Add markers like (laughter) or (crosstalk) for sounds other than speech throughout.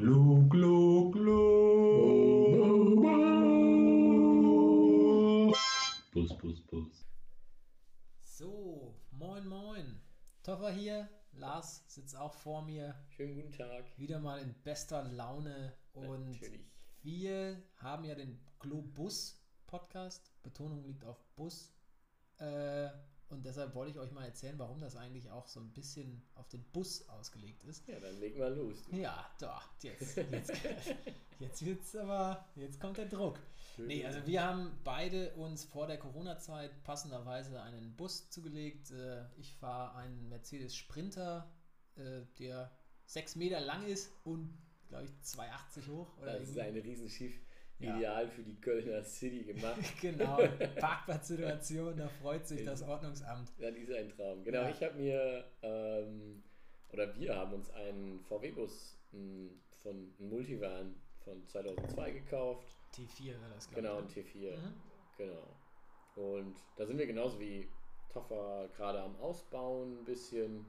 Glu, glu, glu. Bus, Bus, Bus. So, moin, moin. Toffer hier, Lars sitzt auch vor mir. Schönen guten Tag. Wieder mal in bester Laune. Und Natürlich. wir haben ja den Globus Podcast. Betonung liegt auf Bus. Äh, und deshalb wollte ich euch mal erzählen, warum das eigentlich auch so ein bisschen auf den Bus ausgelegt ist. Ja, dann leg mal los. du. Ja, doch, jetzt, jetzt, (laughs) jetzt wird's aber, jetzt kommt der Druck. Nee, also wir haben beide uns vor der Corona-Zeit passenderweise einen Bus zugelegt. Äh, Ich fahre einen Mercedes Sprinter, äh, der sechs Meter lang ist und, glaube ich, 2,80 hoch. Oder Das ist irgendwie. ein Riesenschiff. Ja. Ideal für die Kölner City gemacht. (laughs) Genau, (laughs) Parkplatzsituation, da freut sich das Ordnungsamt. Ja, die ist ein Traum. Genau, Ja. ich habe mir, ähm, oder wir haben uns einen VW-Bus m, von einem Multivan von 2002 gekauft. T4 wäre das, glaube Genau, ein ich. T4. Mhm. Genau. Und da sind wir genauso wie Toffer gerade am Ausbauen ein bisschen.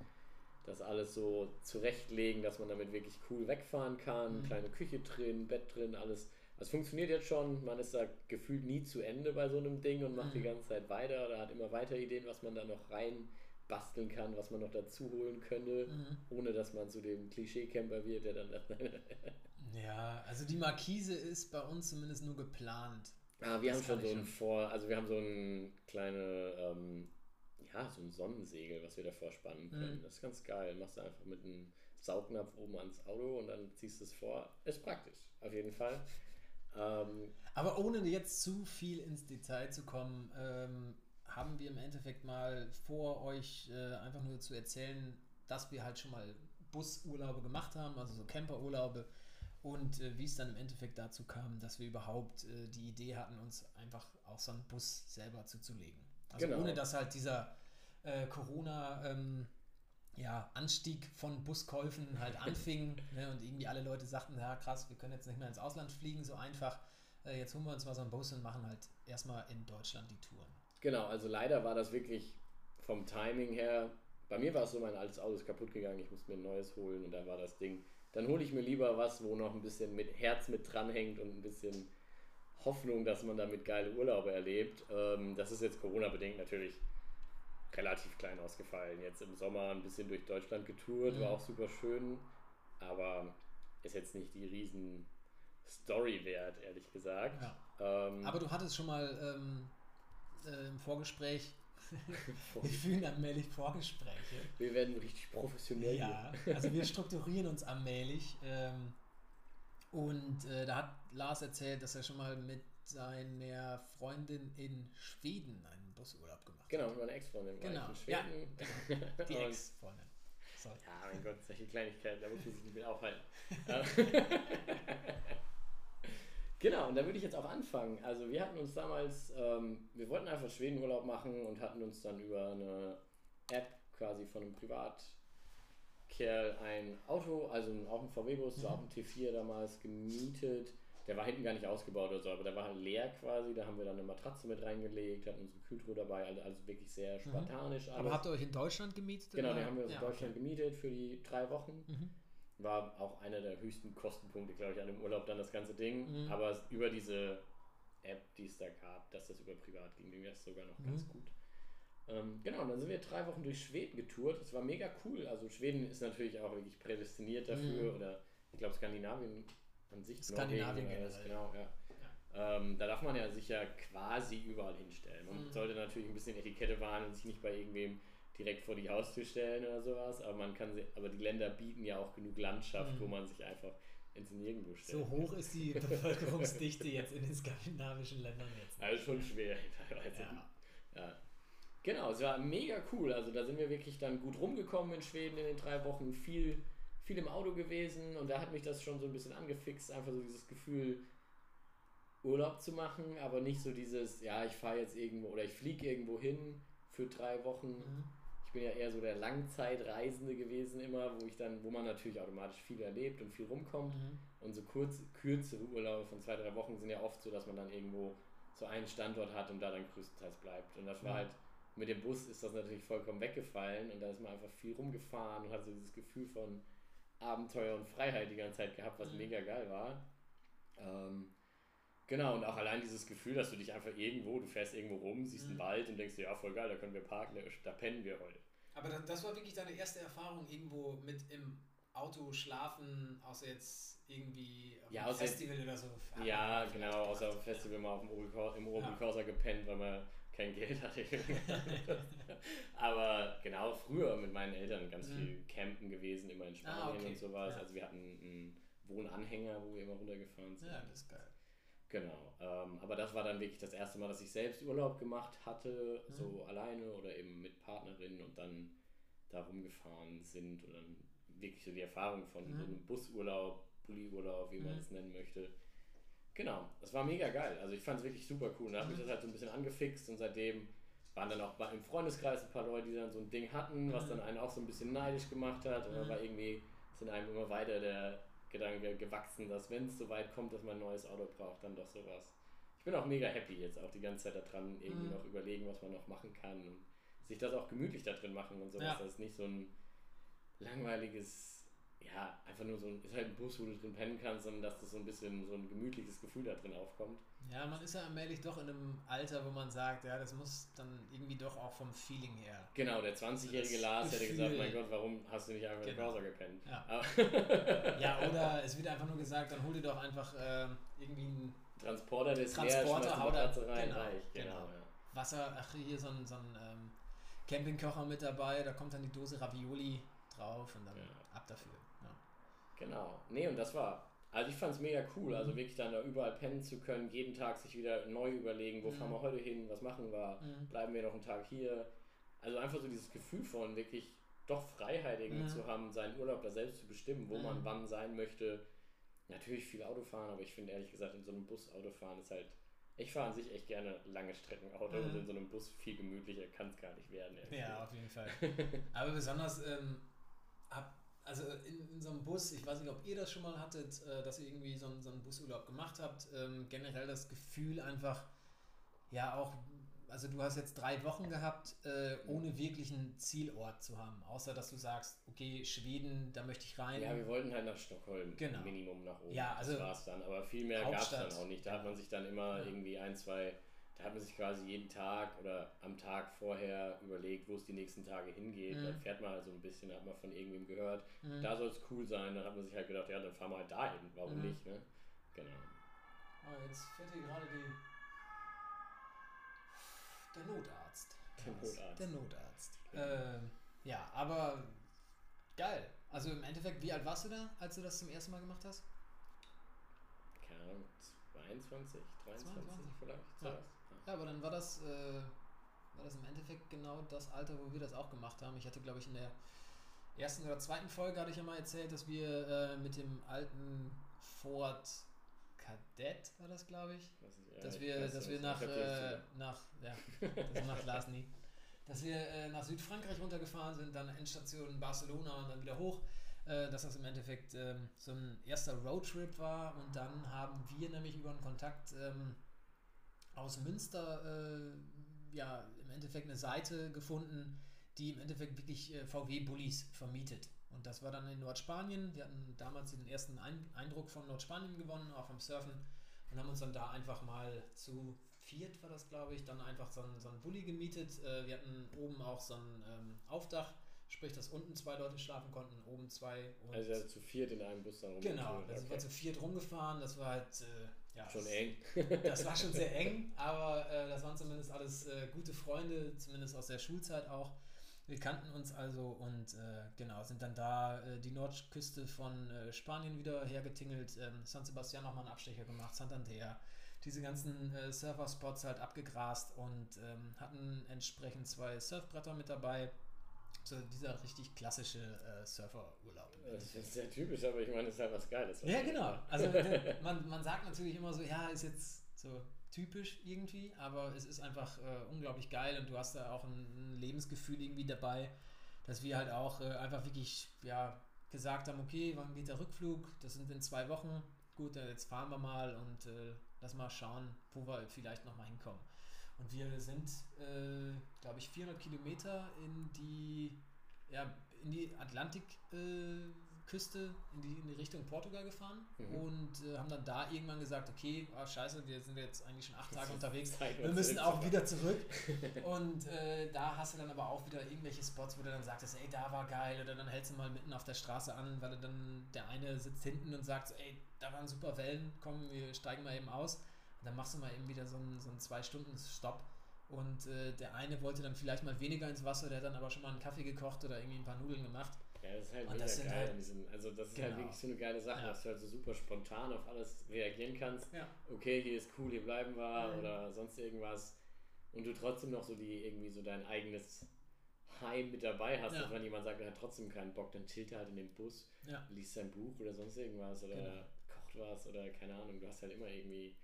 Das alles so zurechtlegen, dass man damit wirklich cool wegfahren kann. Mhm. Kleine Küche drin, Bett drin, alles. Das funktioniert jetzt schon. Man ist da gefühlt nie zu Ende bei so einem Ding und macht die Mhm. ganze Zeit weiter oder hat immer weiter Ideen, was man da noch rein basteln kann, was man noch dazu holen könnte, Mhm. ohne dass man zu dem Klischee-Camper wird, der dann (laughs) Ja, also die Markise ist bei uns zumindest nur geplant. Ah, wir Das haben schon so ein. Vor, also wir haben so ein kleine, ähm, ja, so ein Sonnensegel, was wir davor spannen können. Mhm. Das ist ganz geil. Machst du einfach mit einem Saugnapf oben ans Auto und dann ziehst du es vor. Ist praktisch, auf jeden Fall. Ähm, Aber ohne jetzt zu viel ins Detail zu kommen, ähm, haben wir im Endeffekt mal vor, euch äh, einfach nur zu erzählen, dass wir halt schon mal Busurlaube gemacht haben, also so Camperurlaube und äh, wie es dann im Endeffekt dazu kam, dass wir überhaupt äh, die Idee hatten, uns einfach auch so einen Bus selber zuzulegen. Also Genau. ohne dass halt dieser äh, Corona ähm, ja, Anstieg von Buskäufen halt (laughs) anfing ne, und irgendwie alle Leute sagten, ja krass, wir können jetzt nicht mehr ins Ausland fliegen, so einfach. Äh, jetzt holen wir uns mal so einen Bus und machen halt erstmal in Deutschland die Touren. genau, also leider war das wirklich vom Timing her. Bei mir war es so, mein altes Auto ist kaputt gegangen, ich musste mir ein neues holen und dann war das Ding. Dann hole ich mir lieber was, wo noch ein bisschen mit Herz mit dranhängt und ein bisschen Hoffnung, dass man damit geile Urlaube erlebt. Ähm, das ist jetzt Corona-bedingt natürlich relativ klein ausgefallen. Jetzt im Sommer ein bisschen durch Deutschland getourt, war Mhm. auch super schön, aber ist jetzt nicht die riesen Story wert, ehrlich gesagt. Ja. Ähm, Aber du hattest schon mal ähm, äh, im Vorgespräch, (laughs) wir fühlen allmählich Vorgespräche. wir werden richtig professionell. Ja, also wir (laughs) strukturieren uns allmählich. Ähm, und äh, da hat Lars erzählt, dass er schon mal mit seiner Freundin in Schweden einen Busurlaub gemacht Genau, mit meiner Ex-Freundin war Genau, ich in Schweden. (laughs) Die Und- Ex-Freundin. So. Ja, mein Gott, solche Kleinigkeiten, da muss man sich nicht mit aufhalten. (laughs) genau, und da würde ich jetzt auch anfangen. Also wir hatten uns damals, ähm, wir wollten einfach Schwedenurlaub machen und hatten uns dann über eine App quasi von einem Privatkerl ein Auto, also auch ein VW-Bus, war auch ein T4 damals gemietet. Der war hinten gar nicht ausgebaut oder so, aber der war leer quasi. Da haben wir dann eine Matratze mit reingelegt, hatten unsere Kühltruhe dabei, also, also wirklich sehr spartanisch alles. Aber habt ihr euch in Deutschland gemietet? Genau, den haben wir uns Ja, in Deutschland okay. gemietet für die drei Wochen. Mhm. War auch einer der höchsten Kostenpunkte, glaube ich, an dem Urlaub dann das ganze Ding. Mhm. Aber es- über diese App, die es da gab, dass das über privat ging, ging das sogar noch Mhm. ganz gut. Ähm, genau, und dann sind wir drei Wochen durch Schweden getourt. Das war mega cool. Also Schweden ist natürlich auch wirklich prädestiniert dafür. Mhm. Oder ich glaube Skandinavien an sich. Skandinavien generell. Genau, ja. Ähm, da darf man ja sich ja quasi überall hinstellen. Man Mhm. sollte natürlich ein bisschen Etikette wahren und sich nicht bei irgendwem direkt vor die Haustür stellen oder sowas, aber man kann sie, aber die Länder bieten ja auch genug Landschaft, Mhm. wo man sich einfach ins Nirgendwo stellt. So hoch ist die (laughs) Bevölkerungsdichte jetzt in den skandinavischen Ländern jetzt. Also schon schwer (laughs) teilweise. Ja. Ja. Genau, es war mega cool. Also da sind wir wirklich dann gut rumgekommen in Schweden in den drei Wochen, viel, viel im Auto gewesen und da hat mich das schon so ein bisschen angefixt, einfach so dieses Gefühl, Urlaub zu machen, aber nicht so dieses, ja, ich fahre jetzt irgendwo oder ich fliege irgendwo hin für drei Wochen. Mhm. Ich bin ja eher so der Langzeitreisende gewesen immer, wo ich dann, wo man natürlich automatisch viel erlebt und viel rumkommt. Mhm. Und so kurz, kürzere Urlaube von zwei, drei Wochen sind ja oft so, dass man dann irgendwo so einen Standort hat und da dann größtenteils bleibt. Und das war Mhm. halt, mit dem Bus ist das natürlich vollkommen weggefallen und da ist man einfach viel rumgefahren und hat so dieses Gefühl von Abenteuer und Freiheit die ganze Zeit gehabt, was Mhm. mega geil war. Ähm, genau, und auch allein dieses Gefühl, dass du dich einfach irgendwo, du fährst irgendwo rum, siehst einen Mhm. Wald und denkst dir, ja, voll geil, da können wir parken, da, pennen wir heute. Aber das, war wirklich deine erste Erfahrung irgendwo mit im Auto schlafen, außer jetzt irgendwie auf Ja, Festival oder so. Hat Ja, genau, außer auf dem Festival mal auf dem Obelkor- im Ja. Obelkorsa gepennt, weil man kein Geld hatte. (laughs) Aber genau, früher mit meinen Eltern ganz Mhm. viel campen gewesen, immer in Spanien Ah, okay. und sowas. Ja. Also wir hatten einen Wohnanhänger, wo wir immer runtergefahren sind. Ja, das ist geil. Genau, ähm, aber das war dann wirklich das erste Mal, dass ich selbst Urlaub gemacht hatte, Mhm. so alleine oder eben mit Partnerin und dann da rumgefahren sind und dann wirklich so die Erfahrung von Mhm. so einem Busurlaub, Bulliurlaub, wie man Mhm. es nennen möchte. Genau, das war mega geil. Also ich fand es wirklich super cool. Und da hat mich Mhm. das halt so ein bisschen angefixt und seitdem waren dann auch im Freundeskreis ein paar Leute, die dann so ein Ding hatten, was Mhm. dann einen auch so ein bisschen neidisch gemacht hat. Und dann Mhm. war irgendwie, sind einem immer weiter der Gedanke gewachsen, dass wenn es so weit kommt, dass man ein neues Auto braucht, dann doch sowas. Ich bin auch mega happy jetzt auch die ganze Zeit da dran, irgendwie Mhm. noch überlegen, was man noch machen kann und sich das auch gemütlich da drin machen und sowas. Ja. Das ist nicht so ein langweiliges, ja, einfach nur so ein, ist halt ein Bus, wo du drin pennen kannst, sondern dass das so ein bisschen so ein gemütliches Gefühl da drin aufkommt. Ja, man ist ja allmählich doch in einem Alter, wo man sagt, ja, das muss dann irgendwie doch auch vom Feeling her. Genau, der 20-jährige Das Lars hätte gesagt, mein Gott, warum hast du nicht einfach im Genau. Browser gepennt? Ja. (laughs) Ja, oder es wird einfach nur gesagt, dann hol dir doch einfach ähm, irgendwie ein Transporter, der ist Transporter, leer, hau da- rein, genau, reicht. Genau, genau. ja. Wasser, ach hier so ein, so ein ähm, Campingkocher mit dabei, da kommt dann die Dose Ravioli drauf und dann Ja. ab dafür. Ja. Genau. Nee, und das war. Also ich fand es mega cool, Mhm. also wirklich dann da überall pennen zu können, jeden Tag sich wieder neu überlegen, wo Mhm. fahren wir heute hin, was machen wir, Mhm. bleiben wir noch einen Tag hier. Also einfach so dieses Gefühl von wirklich doch Freiheit irgendwie Mhm. zu haben, seinen Urlaub da selbst zu bestimmen, wo Mhm. man wann sein möchte. Natürlich viel Autofahren, aber ich finde ehrlich gesagt, in so einem Bus Autofahren ist halt. Ich fahre an sich echt gerne lange Strecken Auto Mhm. und in so einem Bus viel gemütlicher kann es gar nicht werden. Ja, auf jeden Fall. (laughs) Aber besonders, ähm, hab, also in, in so einem Bus, ich weiß nicht, ob ihr das schon mal hattet, äh, dass ihr irgendwie so, einen- so einen Busurlaub gemacht habt, ähm, generell das Gefühl einfach, ja auch, also du hast jetzt drei Wochen gehabt, äh, ohne wirklich einen Zielort zu haben, außer dass du sagst, okay, Schweden, da möchte ich rein. Ja, wir wollten halt nach Stockholm, Genau. Minimum nach oben. Ja, also das war's dann. Aber viel mehr gab es dann auch nicht. Da hat man sich dann immer Ja. irgendwie ein, zwei, da hat man sich quasi jeden Tag oder am Tag vorher überlegt, wo es die nächsten Tage hingeht. Mhm. Dann fährt man halt so ein bisschen, da hat man von irgendwem gehört, Mhm. da soll es cool sein. Dann hat man sich halt gedacht, ja, dann fahren wir halt dahin. Warum Mhm. nicht, ne? Genau. Oh, jetzt fährt hier gerade die. Der Notarzt. Der. Notarzt. Der Notarzt. Ähm, ja, aber geil. Also im Endeffekt, wie alt warst du da, als du das zum ersten Mal gemacht hast? Keine Ahnung, 22, 23 22. vielleicht. Ja. Ja, aber dann war das, äh, war das im Endeffekt genau das Alter, wo wir das auch gemacht haben. Ich hatte, glaube ich, in der ersten oder zweiten Folge hatte ich ja mal erzählt, dass wir äh, mit dem alten Ford Kadett war das, glaube ich, ja, dass ich wir, dass wir nach, äh, nach, ja, das macht Lars nie, dass wir äh, nach Südfrankreich runtergefahren sind, dann Endstation Barcelona und dann wieder hoch, äh, dass das im Endeffekt ähm, so ein erster Roadtrip war. Und dann haben wir nämlich über einen Kontakt ähm, aus Münster äh, ja im Endeffekt eine Seite gefunden, die im Endeffekt wirklich äh, VW-Bullis vermietet. Und das war dann in Nordspanien. Wir hatten damals den ersten Ein Eindruck von Nordspanien gewonnen, auch vom Surfen und haben uns dann da einfach mal zu viert war das, glaube ich, dann einfach so ein, so ein Bulli gemietet. Äh, wir hatten oben auch so ein ähm, Aufdach, sprich, dass unten zwei Leute schlafen konnten, oben zwei. Und Also zu viert in einem Bus dann genau, rumgefahren, sind wir okay. zu viert rumgefahren. Das war halt äh, ja, Schon eng. das war schon sehr (laughs) eng, aber äh, das waren zumindest alles äh, gute Freunde, zumindest aus der Schulzeit auch. Wir kannten uns also und äh, genau, sind dann da äh, die Nordküste von äh, Spanien wieder hergetingelt, ähm, San Sebastian nochmal einen Abstecher gemacht, Santander, diese ganzen äh, Surfer-Spots halt abgegrast und ähm, hatten entsprechend zwei Surfbretter mit dabei. So dieser richtig klassische äh, Surferurlaub. Das ist sehr typisch, aber ich meine, das ist halt was Geiles. Ja, genau. Also äh, (laughs) man, man sagt natürlich immer so, ja, ist jetzt so typisch irgendwie, aber es ist einfach äh, unglaublich geil und du hast da auch ein, ein Lebensgefühl irgendwie dabei, dass wir halt auch äh, einfach wirklich ja, gesagt haben, okay, wann geht der Rückflug? Das sind in zwei Wochen. Gut, äh, jetzt fahren wir mal und äh, lass mal schauen, wo wir vielleicht nochmal hinkommen. Und wir sind, äh, glaube ich, 400 Kilometer in die, ja, in die Atlantik äh, in die, in die Richtung Portugal gefahren Mhm. und äh, haben dann da irgendwann gesagt, okay, ah, scheiße, wir sind jetzt eigentlich schon acht Tage unterwegs. Wir müssen auch wieder zurück. (laughs) Und äh, da hast du dann aber auch wieder irgendwelche Spots, wo du dann sagtest, ey, da war geil. Oder dann hältst du mal mitten auf der Straße an, weil dann der eine sitzt hinten und sagt, ey, da waren super Wellen, komm, wir steigen mal eben aus. Und dann machst du mal eben wieder so einen, so einen Zwei-Stunden-Stopp. Und äh, der eine wollte dann vielleicht mal weniger ins Wasser, der hat dann aber schon mal einen Kaffee gekocht oder irgendwie ein paar Nudeln gemacht. Ja, das ist halt Und mega geil. halt- diesen, also das ist halt Genau. wirklich so eine geile Sache, Ja. dass du halt so super spontan auf alles reagieren kannst. Ja. Okay, hier ist cool, hier bleiben wir Mhm. oder sonst irgendwas. Und du trotzdem noch so die irgendwie so dein eigenes Heim mit dabei hast, Ja. dass wenn jemand sagt, er hat trotzdem keinen Bock, dann chillt er halt in dem Bus, liest sein Buch oder sonst irgendwas oder Genau. kocht was oder keine Ahnung. Du hast halt immer irgendwie.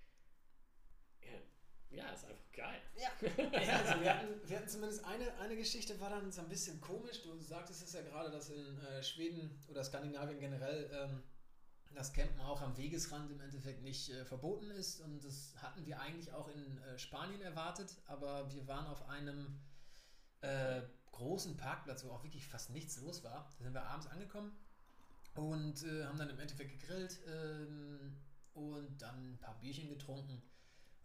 Ja, ist einfach geil. Ja, (laughs) ja also wir, hatten, wir hatten zumindest eine, eine Geschichte, war dann so ein bisschen komisch. Du sagtest es ja gerade, dass in äh, Schweden oder Skandinavien generell ähm, das Campen auch am Wegesrand im Endeffekt nicht äh, verboten ist. Und das hatten wir eigentlich auch in äh, Spanien erwartet, aber wir waren auf einem äh, großen Parkplatz, wo auch wirklich fast nichts los war. Da sind wir abends angekommen und äh, haben dann im Endeffekt gegrillt ähm, und dann ein paar Bierchen getrunken.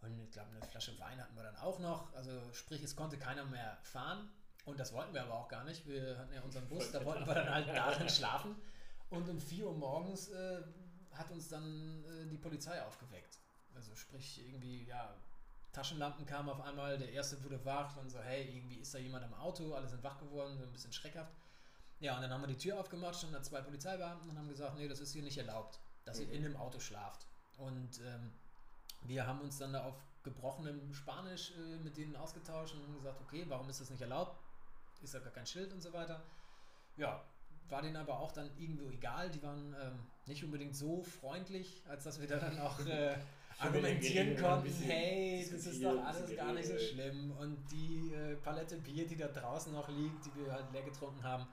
Und ich glaube, eine Flasche Wein hatten wir dann auch noch. Also sprich, es konnte keiner mehr fahren. Und das wollten wir aber auch gar nicht. Wir hatten ja unseren Bus, da wollten wir dann halt darin (laughs) schlafen. Und um 4 Uhr morgens äh, hat uns dann äh, die Polizei aufgeweckt. Also sprich, irgendwie, ja, Taschenlampen kamen auf einmal, der erste wurde wach und so, hey, irgendwie ist da jemand am Auto, alle sind wach geworden, so ein bisschen schreckhaft. Ja, und dann haben wir die Tür aufgemacht, standen da zwei Polizeibeamten und haben gesagt, nee, das ist hier nicht erlaubt, dass ihr Mhm. in dem Auto schlaft. Und ähm, wir haben uns dann da auf gebrochenem Spanisch äh, mit denen ausgetauscht und gesagt, okay, warum ist das nicht erlaubt? Ist da gar kein Schild und so weiter. Ja, war denen aber auch dann irgendwo egal. Die waren ähm, nicht unbedingt so freundlich, als dass wir da dann auch äh, (laughs) argumentieren konnten, bisschen hey, das ist doch alles gar nicht so schlimm. Und die äh, Palette Bier, die da draußen noch liegt, die wir halt leer getrunken haben,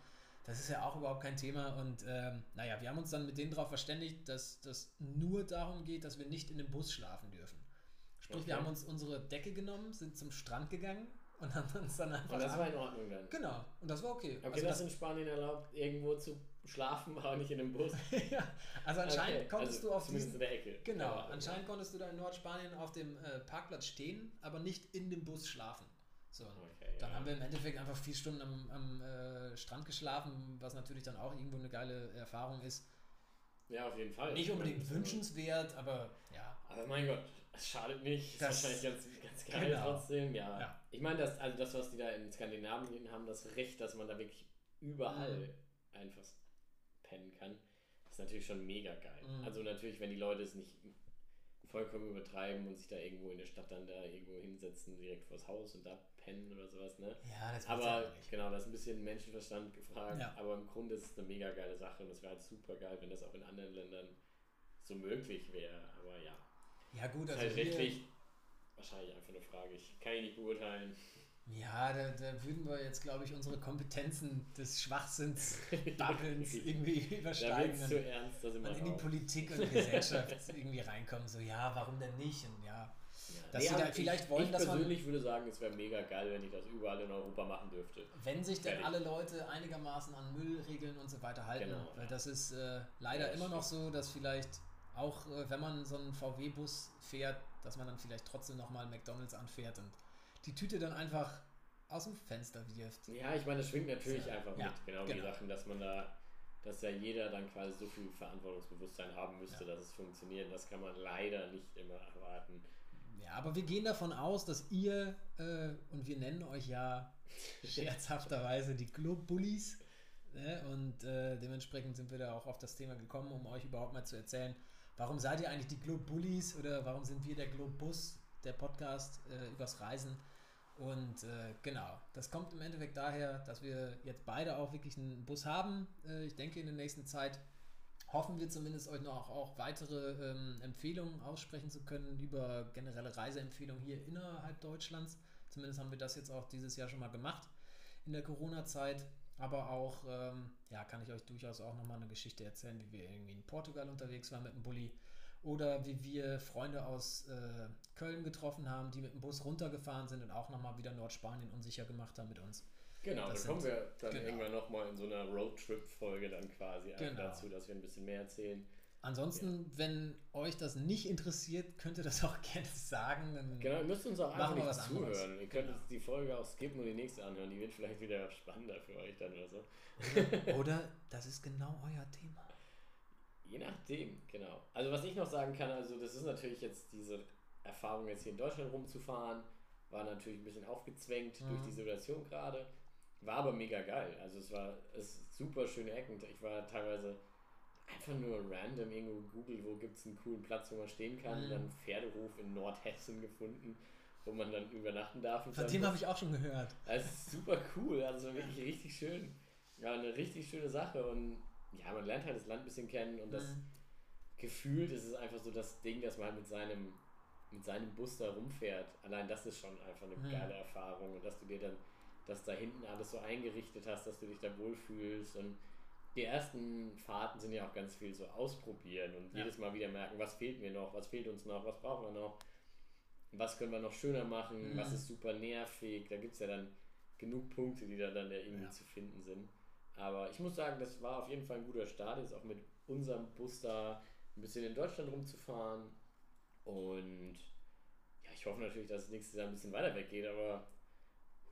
das ist ja auch überhaupt kein Thema. Und ähm, naja, wir haben uns dann mit denen darauf verständigt, dass das nur darum geht, dass wir nicht in dem Bus schlafen dürfen. Sprich, wir Okay. haben uns unsere Decke genommen, sind zum Strand gegangen und haben uns dann einfach. Und das war in Ordnung dann. genau, und das war okay. Okay, also, das das, in Spanien erlaubt, irgendwo zu schlafen, (laughs) aber nicht in einem Bus. (laughs) ja, also anscheinend Okay, konntest also du auf diesem. in der Ecke. Genau, Ja, anscheinend konntest du da in Nordspanien auf dem äh, Parkplatz stehen, aber nicht in dem Bus schlafen. So, Okay, dann ja. haben wir im Endeffekt einfach vier Stunden am, am äh, Strand geschlafen, was natürlich dann auch irgendwo eine geile Erfahrung ist. Ja, auf jeden Fall. Nicht unbedingt meine, wünschenswert, aber ja. Aber mein Gott, es schadet nicht. Ist Das- wahrscheinlich ganz, ganz geil genau. trotzdem. Ja. Ja. Ich meine, das, also das, was die da in Skandinavien haben, das Recht, dass man da wirklich überall Mhm. einfach pennen kann, ist natürlich schon mega geil. Mhm. Also natürlich, wenn die Leute es nicht vollkommen übertreiben und sich da irgendwo in der Stadt dann da irgendwo hinsetzen, direkt vors Haus und da pennen oder sowas, ne? Ja, das Aber genau, das ist ein bisschen Menschenverstand gefragt. Ja. Aber im Grunde ist es eine mega geile Sache und es wäre halt super geil, wenn das auch in anderen Ländern so möglich wäre. Aber ja, Ja, gut, ist also halt hier, rechtlich wahrscheinlich einfach eine Frage. Ich kann ihn nicht beurteilen. Ja, da, da würden wir jetzt, glaube ich, unsere Kompetenzen des Schwachsinns, Babbelns (laughs) irgendwie Da übersteigen es zu und, ernst, da wir und in die. Politik und die (laughs) Gesellschaft irgendwie reinkommen. So, ja, warum denn nicht? Und ja, Ja. dass sie da vielleicht ich, wollen, ich dass man- persönlich würde sagen, es wäre mega geil, wenn ich das überall in Europa machen dürfte. wenn sich denn alle Leute einigermaßen an Müllregeln und so weiter halten. Genau, Weil ja. das ist äh, leider Ja, immer noch so, dass vielleicht auch, äh, wenn man so einen VW-Bus fährt, dass man dann vielleicht trotzdem nochmal McDonalds anfährt und die Tüte dann einfach aus dem Fenster wirft. Ja, ich meine, das schwingt natürlich Ja. einfach Ja, mit. Genau, die genau. Sachen, dass man da, dass ja jeder dann quasi so viel Verantwortungsbewusstsein haben müsste, dass es funktioniert. Das kann man leider nicht immer erwarten. Ja, aber wir gehen davon aus, dass ihr, äh, und wir nennen euch ja (laughs) scherzhafterweise die Club-Bullies, ne? und äh, dementsprechend sind wir da auch auf das Thema gekommen, um euch überhaupt mal zu erzählen, warum seid ihr eigentlich die Club-Bullies oder warum sind wir der Club-Bus, der Podcast äh, übers Reisen. Und äh, genau, das kommt im Endeffekt daher, dass wir jetzt beide auch wirklich einen Bus haben. Äh, ich denke, in der nächsten Zeit hoffen wir zumindest euch noch auch weitere ähm, Empfehlungen aussprechen zu können über generelle Reiseempfehlungen hier innerhalb Deutschlands. Zumindest haben wir das jetzt auch dieses Jahr schon mal gemacht in der Corona-Zeit. Aber auch, ähm, ja, kann ich euch durchaus auch nochmal eine Geschichte erzählen, wie wir irgendwie in Portugal unterwegs waren mit dem Bulli. Oder wie wir Freunde aus äh, Köln getroffen haben, die mit dem Bus runtergefahren sind und auch nochmal wieder Nordspanien unsicher gemacht haben mit uns. Genau, Das da kommen wir dann genau. irgendwann nochmal in so einer Roadtrip-Folge dann quasi Genau. dazu, dass wir ein bisschen mehr erzählen. Ansonsten, wenn euch das nicht interessiert, könnt ihr das auch (laughs) gerne sagen. Dann Genau, ihr müsst uns auch einfach nicht was anderes. zuhören. Ihr könnt Genau. die Folge auch skippen und die nächste anhören. Die wird vielleicht wieder spannender für euch dann oder so. Oder (laughs) das ist genau euer Thema. Je nachdem, genau. Also was ich noch sagen kann, also das ist natürlich jetzt diese Erfahrung jetzt hier in Deutschland rumzufahren, war natürlich ein bisschen aufgezwängt durch Mhm. die Situation gerade, war aber mega geil. Also es war es super schöne Ecken. Ich war teilweise einfach nur random irgendwo Google, wo gibt es einen coolen Platz, wo man stehen kann, Mhm. dann einen Pferdehof in Nordhessen gefunden, wo man dann übernachten darf. Von dem habe ich auch schon gehört. Also es ist super cool, also wirklich richtig schön. Ja, eine richtig schöne Sache und ja, man lernt halt das Land ein bisschen kennen und das Mhm. gefühlt ist es einfach so das Ding, dass man halt mit seinem, mit seinem Bus da rumfährt. Allein das ist schon einfach eine Mhm. geile Erfahrung und dass du dir dann das da hinten alles so eingerichtet hast, dass du dich da wohlfühlst und die ersten Fahrten sind ja auch ganz viel so ausprobieren und Ja. jedes Mal wieder merken, was fehlt mir noch, was fehlt uns noch, was brauchen wir noch, was können wir noch schöner machen, Mhm. was ist super nervig. Da gibt es ja dann genug Punkte, die da dann irgendwie Ja. zu finden sind. Aber ich muss sagen, das war auf jeden Fall ein guter Start, jetzt auch mit unserem Bus da ein bisschen in Deutschland rumzufahren. Und ja, ich hoffe natürlich, dass es nächstes Jahr ein bisschen weiter weggeht, aber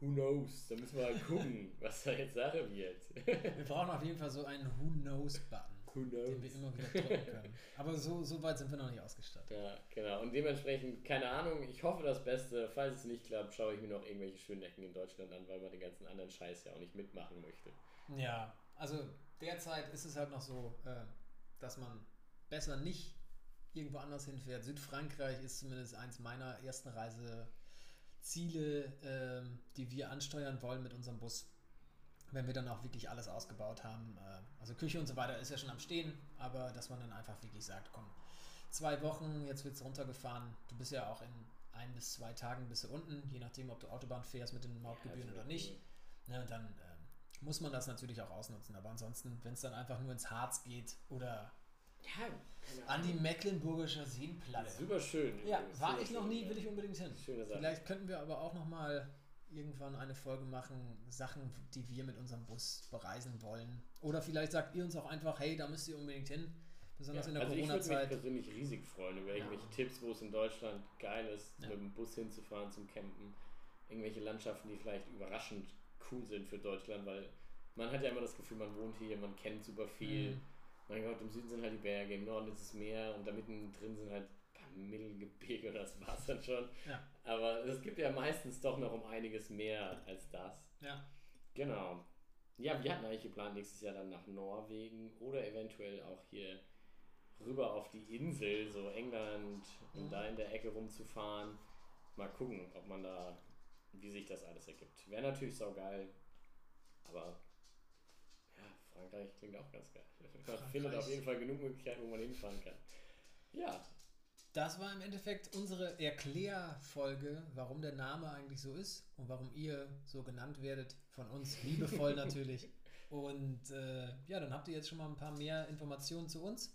who knows? Da müssen wir halt gucken, (laughs) was da jetzt Sache wird. Wir brauchen auf jeden Fall so einen Who Knows-Button, (laughs) who den wir knows? immer wieder drücken können. Aber so, so weit sind wir noch nicht ausgestattet. Ja, genau. Und dementsprechend, keine Ahnung, ich hoffe das Beste. Falls es nicht klappt, schaue ich mir noch irgendwelche schönen Ecken in Deutschland an, weil man den ganzen anderen Scheiß ja auch nicht mitmachen möchte. Ja, also derzeit ist es halt noch so, äh, dass man besser nicht irgendwo anders hinfährt. Südfrankreich ist zumindest eins meiner ersten Reiseziele, ähm, die wir ansteuern wollen mit unserem Bus. Wenn wir dann auch wirklich alles ausgebaut haben. Äh, also Küche und so weiter ist ja schon am Stehen, aber dass man dann einfach wirklich sagt, komm, zwei Wochen, jetzt wird es runtergefahren. Du bist ja auch in ein bis zwei Tagen bist du unten, je nachdem, ob du Autobahn fährst mit den Mautgebühren Ja, oder das nicht. Ne, dann ähm, muss man das natürlich auch ausnutzen. Aber ansonsten, wenn es dann einfach nur ins Harz geht oder. Ja, an die. Mecklenburgische Seenplatte. Super schön. Ja, war ich noch nie, will ich unbedingt hin. Schöne Sache. Vielleicht könnten wir aber auch noch mal irgendwann eine Folge machen, Sachen, die wir mit unserem Bus bereisen wollen. Oder vielleicht sagt ihr uns auch einfach, hey, da müsst ihr unbedingt hin. Besonders Ja, in der also ich würde mich Corona-Zeit. persönlich riesig freuen über irgendwelche Ja. Tipps, wo es in Deutschland geil ist, Ja. mit dem Bus hinzufahren zum Campen. Irgendwelche Landschaften, die vielleicht überraschend cool sind für Deutschland, weil man hat ja immer das Gefühl, man wohnt hier, man kennt super viel. Mhm. Mein Gott, im Süden sind halt die Berge, im Norden ist es Meer und da mittendrin sind halt ein paar Mittelgebirge oder das war's dann schon. Ja. Aber es gibt ja meistens doch noch um einiges mehr als das. Ja. Genau. Ja, wir hatten eigentlich geplant, nächstes Jahr dann nach Norwegen oder eventuell auch hier rüber auf die Insel, so England und Mhm. da in der Ecke rumzufahren. Mal gucken, ob man da, wie sich das alles ergibt. Wäre natürlich saugeil, aber ja, Frankreich klingt auch ganz geil. Man findet auf jeden Fall genug Möglichkeiten, wo man hinfahren kann. Ja, Das war im Endeffekt unsere Erklärfolge, warum der Name eigentlich so ist und warum ihr so genannt werdet. Von uns liebevoll (laughs) natürlich. Und äh, ja, dann habt ihr jetzt schon mal ein paar mehr Informationen zu uns.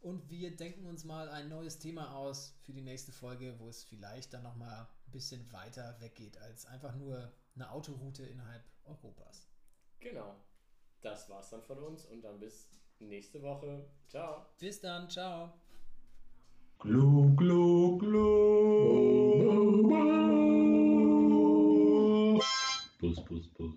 Und wir denken uns mal ein neues Thema aus für die nächste Folge, wo es vielleicht dann nochmal bisschen weiter weggeht als einfach nur eine Autoroute innerhalb Europas. genau. Das war's dann von uns und dann bis nächste Woche. Ciao. Bis dann, ciao. Glu, glu, glu. Bus, bus, bus.